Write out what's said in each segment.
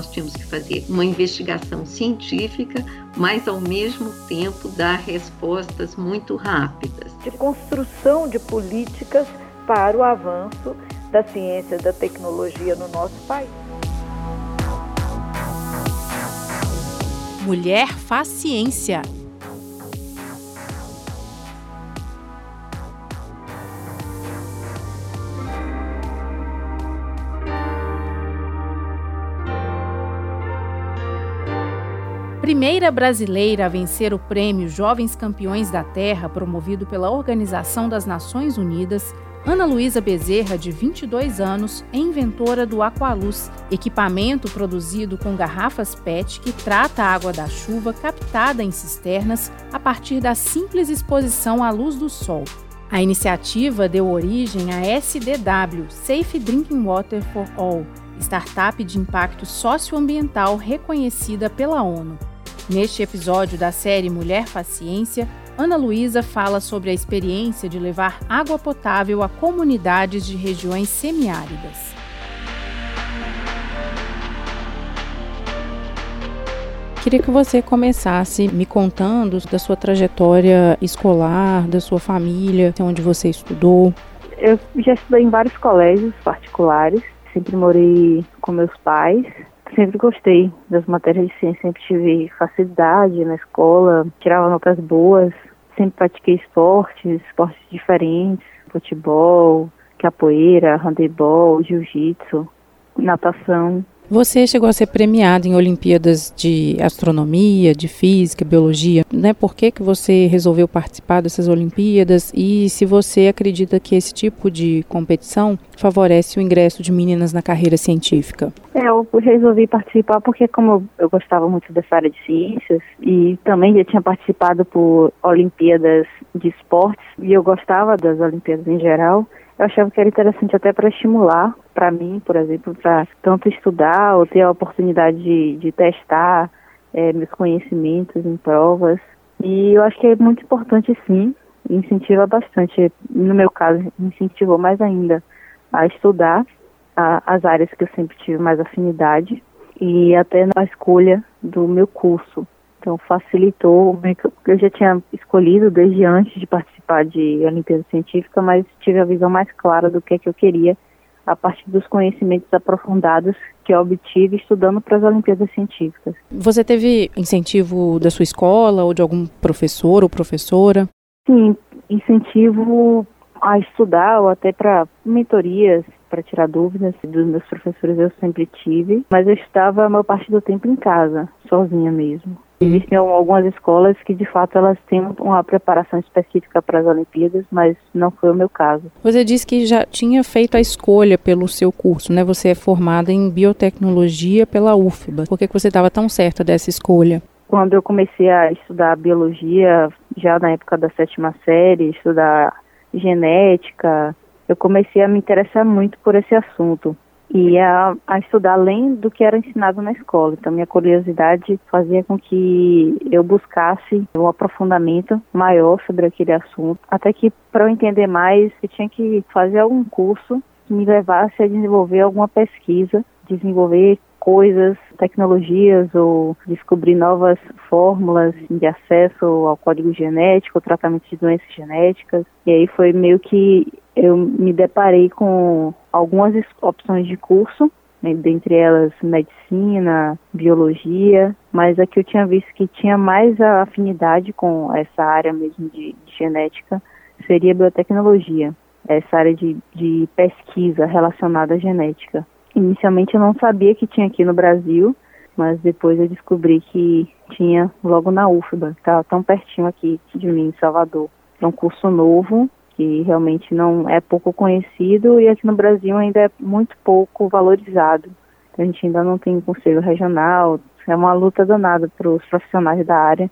nós tínhamos que fazer uma investigação científica, mas ao mesmo tempo dar respostas muito rápidas. De construção de políticas para o avanço da ciência e da tecnologia no nosso país. Mulher faz ciência. Primeira brasileira a vencer o prêmio Jovens Campeões da Terra, promovido pela Organização das Nações Unidas, Ana Luísa Bezerra, de 22 anos, é inventora do Aqualuz, equipamento produzido com garrafas PET que trata a água da chuva captada em cisternas a partir da simples exposição à luz do sol. A iniciativa deu origem à SDW, Safe Drinking Water for All, startup de impacto socioambiental reconhecida pela ONU. Neste episódio da série Mulher Paciência, Ana Luísa fala sobre a experiência de levar água potável a comunidades de regiões semiáridas. Queria que você começasse me contando da sua trajetória escolar, da sua família, onde você estudou. Eu já estudei em vários colégios particulares, sempre morei com meus pais, sempre gostei das matérias de ciência, sempre tive facilidade na escola, tirava notas boas, sempre pratiquei esportes, esportes diferentes, futebol, capoeira, handebol, jiu-jitsu, natação. Você chegou a ser premiado em Olimpíadas de Astronomia, de Física, Biologia, né? Por que, que você resolveu participar dessas Olimpíadas e se você acredita que esse tipo de competição favorece o ingresso de meninas na carreira científica? É, eu resolvi participar porque como eu gostava muito dessa área de ciências e também já tinha participado por Olimpíadas de esportes e eu gostava das Olimpíadas em geral, eu achava que era interessante até para estimular, para mim, por exemplo, para tanto estudar ou ter a oportunidade de, de testar é, meus conhecimentos em provas. E eu acho que é muito importante, sim, incentiva bastante. No meu caso, incentivou mais ainda a estudar a, as áreas que eu sempre tive mais afinidade e até na escolha do meu curso. Então facilitou, eu já tinha escolhido desde antes de participar de Olimpíada Científica, mas tive a visão mais clara do que é que eu queria a partir dos conhecimentos aprofundados que eu obtive estudando para as Olimpíadas Científicas. Você teve incentivo da sua escola ou de algum professor ou professora? Sim, incentivo a estudar ou até para mentorias, para tirar dúvidas dos meus professores eu sempre tive, mas eu estava a maior parte do tempo em casa, sozinha mesmo. Existem algumas escolas que, de fato, elas têm uma preparação específica para as Olimpíadas, mas não foi o meu caso. Você disse que já tinha feito a escolha pelo seu curso, né? Você é formada em biotecnologia pela UFBA. Por que você estava tão certa dessa escolha? Quando eu comecei a estudar biologia, já na época da sétima série, estudar genética, eu comecei a me interessar muito por esse assunto e a, a, estudar além do que era ensinado na escola. Então, minha curiosidade fazia com que eu buscasse um aprofundamento maior sobre aquele assunto, até que para eu entender mais, eu tinha que fazer algum curso que me levasse a desenvolver alguma pesquisa, desenvolver coisas, tecnologias ou descobrir novas fórmulas de acesso ao código genético, tratamento de doenças genéticas. E aí foi meio que eu me deparei com algumas opções de curso, né, dentre elas medicina, biologia, mas a que eu tinha visto que tinha mais afinidade com essa área mesmo de, de genética seria biotecnologia, essa área de, de pesquisa relacionada à genética. Inicialmente eu não sabia que tinha aqui no Brasil, mas depois eu descobri que tinha logo na UFBA, que estava tão pertinho aqui de mim, em Salvador. É um curso novo, que realmente não é pouco conhecido e aqui no Brasil ainda é muito pouco valorizado. A gente ainda não tem um conselho regional, é uma luta danada para os profissionais da área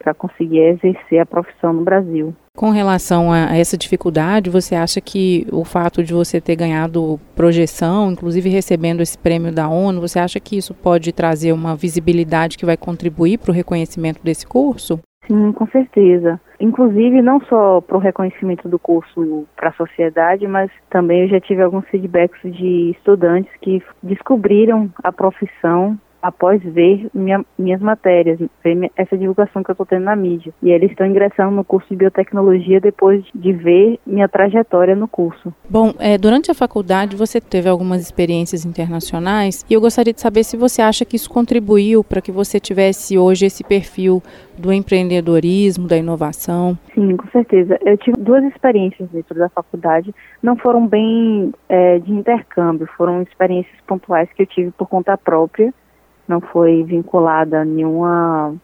para conseguir exercer a profissão no Brasil. Com relação a essa dificuldade, você acha que o fato de você ter ganhado projeção, inclusive recebendo esse prêmio da ONU, você acha que isso pode trazer uma visibilidade que vai contribuir para o reconhecimento desse curso? Sim, com certeza. Inclusive, não só para o reconhecimento do curso para a sociedade, mas também eu já tive alguns feedbacks de estudantes que descobriram a profissão após ver minha, minhas matérias, ver essa divulgação que eu estou tendo na mídia. E eles estão ingressando no curso de biotecnologia depois de ver minha trajetória no curso. Bom, é, durante a faculdade você teve algumas experiências internacionais e eu gostaria de saber se você acha que isso contribuiu para que você tivesse hoje esse perfil do empreendedorismo, da inovação. Sim, com certeza. Eu tive duas experiências dentro da faculdade, não foram bem é, de intercâmbio, foram experiências pontuais que eu tive por conta própria não foi vinculada a nenhuma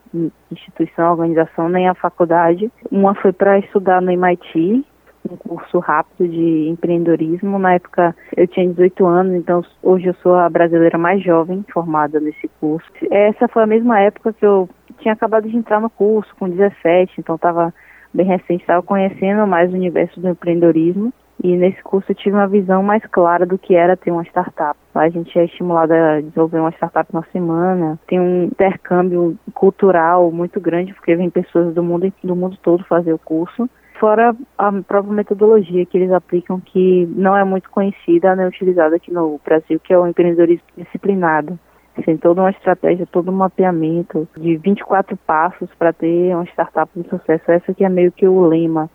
instituição, organização, nem à faculdade. Uma foi para estudar no MIT, um curso rápido de empreendedorismo. Na época eu tinha 18 anos, então hoje eu sou a brasileira mais jovem formada nesse curso. Essa foi a mesma época que eu tinha acabado de entrar no curso, com 17, então estava bem recente, estava conhecendo mais o universo do empreendedorismo. E nesse curso eu tive uma visão mais clara do que era ter uma startup. A gente é estimulado a desenvolver uma startup na semana, tem um intercâmbio cultural muito grande, porque vem pessoas do mundo, do mundo todo fazer o curso. Fora a própria metodologia que eles aplicam, que não é muito conhecida, nem utilizada aqui no Brasil, que é o empreendedorismo disciplinado. Tem toda uma estratégia, todo um mapeamento de 24 passos para ter uma startup de sucesso. Essa que é meio que o lema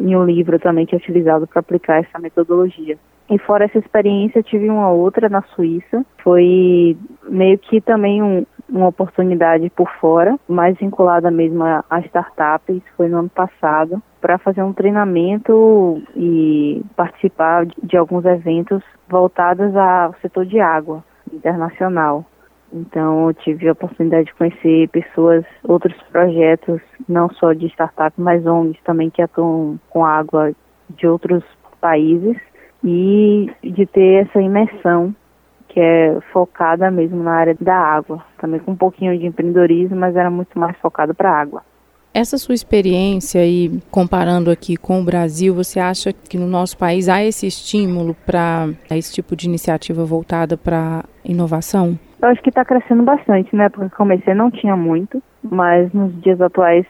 em um livro também que é utilizado para aplicar essa metodologia. E fora essa experiência, tive uma outra na Suíça. Foi meio que também um, uma oportunidade por fora, mais vinculada mesmo a, a startups. Foi no ano passado para fazer um treinamento e participar de, de alguns eventos voltados ao setor de água internacional. Então, eu tive a oportunidade de conhecer pessoas, outros projetos, não só de startup, mas ONGs também que atuam com água de outros países e de ter essa imersão que é focada mesmo na área da água, também com um pouquinho de empreendedorismo, mas era muito mais focado para a água. Essa sua experiência e comparando aqui com o Brasil, você acha que no nosso país há esse estímulo para esse tipo de iniciativa voltada para inovação? Eu acho que está crescendo bastante, né? Porque comecei não tinha muito, mas nos dias atuais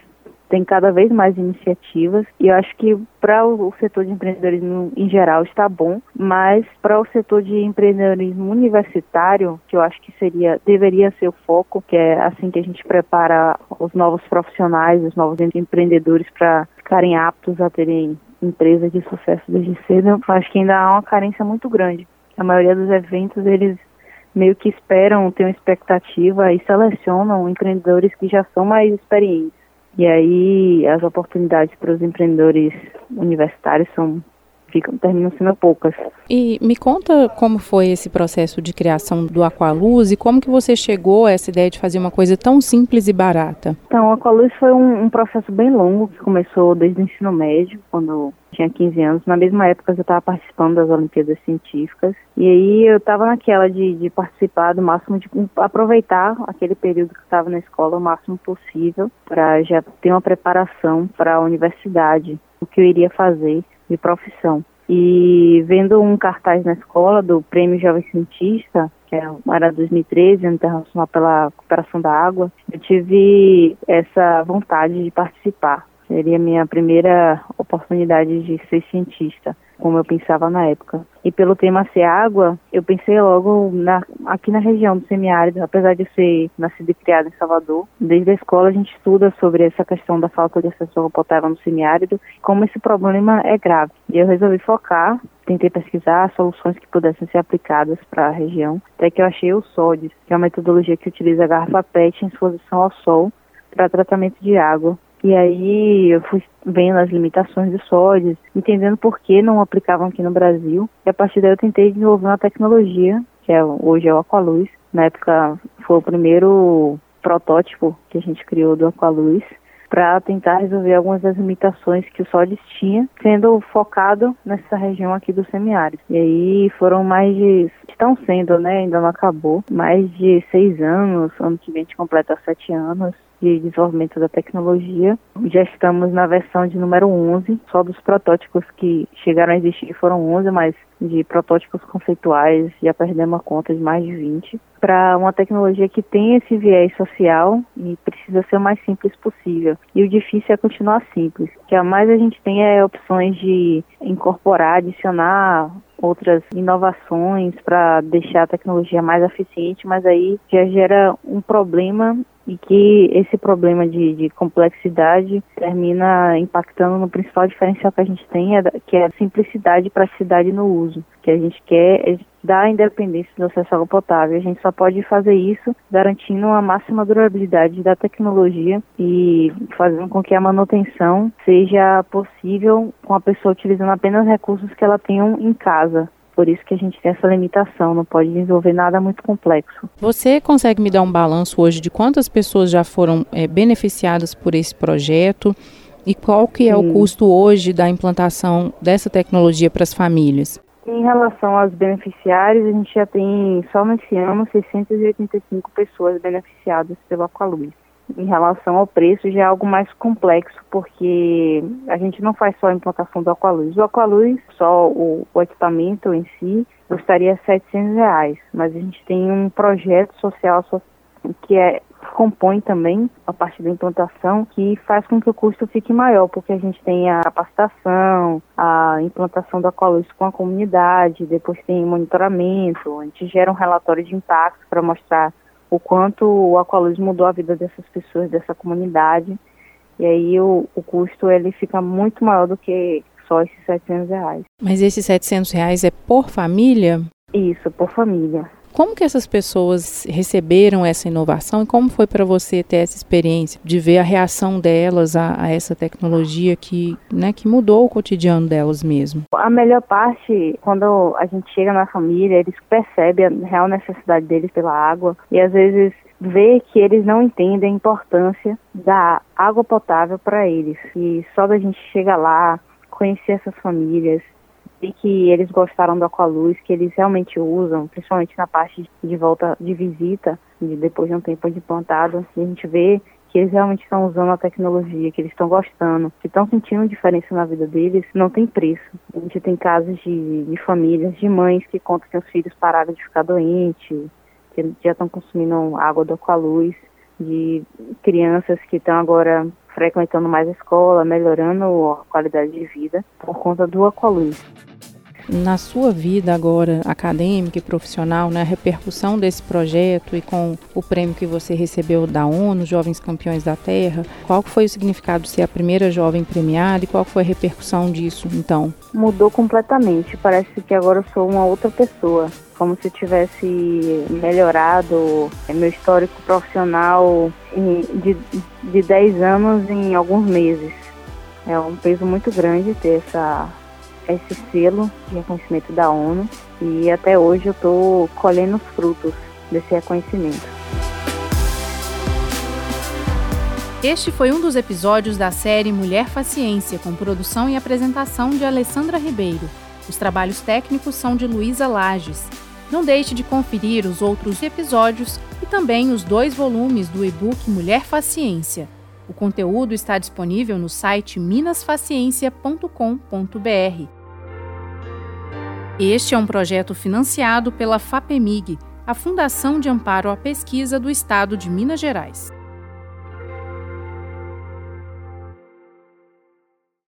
tem cada vez mais iniciativas e eu acho que para o setor de empreendedorismo em geral está bom, mas para o setor de empreendedorismo universitário, que eu acho que seria deveria ser o foco, que é assim que a gente prepara os novos profissionais, os novos empreendedores para ficarem aptos a terem empresas de sucesso desde cedo, eu acho que ainda há uma carência muito grande. A maioria dos eventos eles meio que esperam, têm uma expectativa e selecionam empreendedores que já são mais experientes. E aí as oportunidades para os empreendedores universitários são ficam, terminam sendo poucas. E me conta como foi esse processo de criação do Aqualuz e como que você chegou a essa ideia de fazer uma coisa tão simples e barata? Então, o Aqualuz foi um, um processo bem longo que começou desde o ensino médio, quando tinha 15 anos. Na mesma época eu estava participando das Olimpíadas Científicas. E aí eu estava naquela de, de, participar do máximo, de aproveitar aquele período que estava na escola o máximo possível para já ter uma preparação para a universidade, o que eu iria fazer de profissão. E vendo um cartaz na escola do Prêmio Jovem Cientista, que era 2013, Internacional pela Cooperação da Água, eu tive essa vontade de participar. Seria minha primeira oportunidade de ser cientista, como eu pensava na época. E pelo tema ser água, eu pensei logo na, aqui na região do semiárido, apesar de ser nascida e criada em Salvador. Desde a escola a gente estuda sobre essa questão da falta de acesso água potável no semiárido, como esse problema é grave. E eu resolvi focar, tentei pesquisar soluções que pudessem ser aplicadas para a região, até que eu achei o SODES, que é uma metodologia que utiliza a garrafa PET em exposição ao sol para tratamento de água e aí eu fui vendo as limitações do sódio, entendendo por que não aplicavam aqui no Brasil. E a partir daí eu tentei desenvolver uma tecnologia, que é, hoje é o Aqualuz. Na época foi o primeiro protótipo que a gente criou do Aqualuz para tentar resolver algumas das limitações que o SODES tinha, sendo focado nessa região aqui do semiárido. E aí foram mais de, estão sendo, né, ainda não acabou, mais de seis anos, ano que vem a gente completa sete anos, de desenvolvimento da tecnologia. Já estamos na versão de número 11, só dos protótipos que chegaram a existir foram 11, mas de protótipos conceituais já perdemos a conta de mais de 20, para uma tecnologia que tem esse viés social e precisa ser o mais simples possível. E o difícil é continuar simples, que a mais a gente tem é opções de incorporar, adicionar outras inovações para deixar a tecnologia mais eficiente, mas aí já gera um problema e que esse problema de, de, complexidade termina impactando no principal diferencial que a gente tem, é que é a simplicidade e praticidade no uso. que a gente quer é dar independência do acesso à água potável. A gente só pode fazer isso garantindo a máxima durabilidade da tecnologia e fazendo com que a manutenção seja possível com a pessoa utilizando apenas recursos que ela tenha em casa. Por isso que a gente tem essa limitação, não pode desenvolver nada muito complexo. Você consegue me dar um balanço hoje de quantas pessoas já foram é, beneficiadas por esse projeto e qual que é Sim. o custo hoje da implantação dessa tecnologia para as famílias? Em relação aos beneficiários, a gente já tem só nesse ano 685 pessoas beneficiadas pelo Aqualuz em relação ao preço já é algo mais complexo, porque a gente não faz só a implantação do Aqualuz. O Aqualuz, só o, o equipamento em si, custaria 700 reais, mas a gente tem um projeto social que é compõe também a parte da implantação, que faz com que o custo fique maior, porque a gente tem a capacitação, a implantação do Aqualuz com a comunidade, depois tem monitoramento, a gente gera um relatório de impacto para mostrar o quanto o Aqualuz mudou a vida dessas pessoas, dessa comunidade. E aí o, o custo ele fica muito maior do que só esses 700 reais. Mas esses 700 reais é por família? Isso, por família. Como que essas pessoas receberam essa inovação e como foi para você ter essa experiência de ver a reação delas a, a, essa tecnologia que, né, que mudou o cotidiano delas mesmo? A melhor parte, quando a gente chega na família, eles percebem a real necessidade deles pela água e às vezes vê que eles não entendem a importância da água potável para eles. E só da gente chegar lá, conhecer essas famílias, e que eles gostaram do Aqualuz, que eles realmente usam, principalmente na parte de volta de visita, de depois de um tempo de plantado, a gente vê que eles realmente estão usando a tecnologia, que eles estão gostando, que estão sentindo diferença na vida deles, não tem preço. A gente tem casos de, de famílias, de mães que contam que os filhos pararam de ficar doentes, que já estão consumindo água do Aqualuz, de crianças que estão agora frequentando mais a escola, melhorando a qualidade de vida por conta do Aqualuz. Na sua vida agora acadêmica e profissional, né, a repercussão desse projeto e com o prêmio que você recebeu da ONU, Jovens Campeões da Terra, qual foi o significado de ser a primeira jovem premiada e qual foi a repercussão disso, então? Mudou completamente. Parece que agora eu sou uma outra pessoa como se tivesse melhorado meu histórico profissional de, de 10 anos em alguns meses. É um peso muito grande ter essa, esse selo de reconhecimento da ONU e até hoje eu estou colhendo os frutos desse reconhecimento. Este foi um dos episódios da série Mulher Faciência, com produção e apresentação de Alessandra Ribeiro. Os trabalhos técnicos são de Luísa Lages. Não deixe de conferir os outros episódios e também os dois volumes do e-book Mulher Faciência. O conteúdo está disponível no site minasfaciência.com.br. Este é um projeto financiado pela FAPEMIG, a Fundação de Amparo à Pesquisa do Estado de Minas Gerais.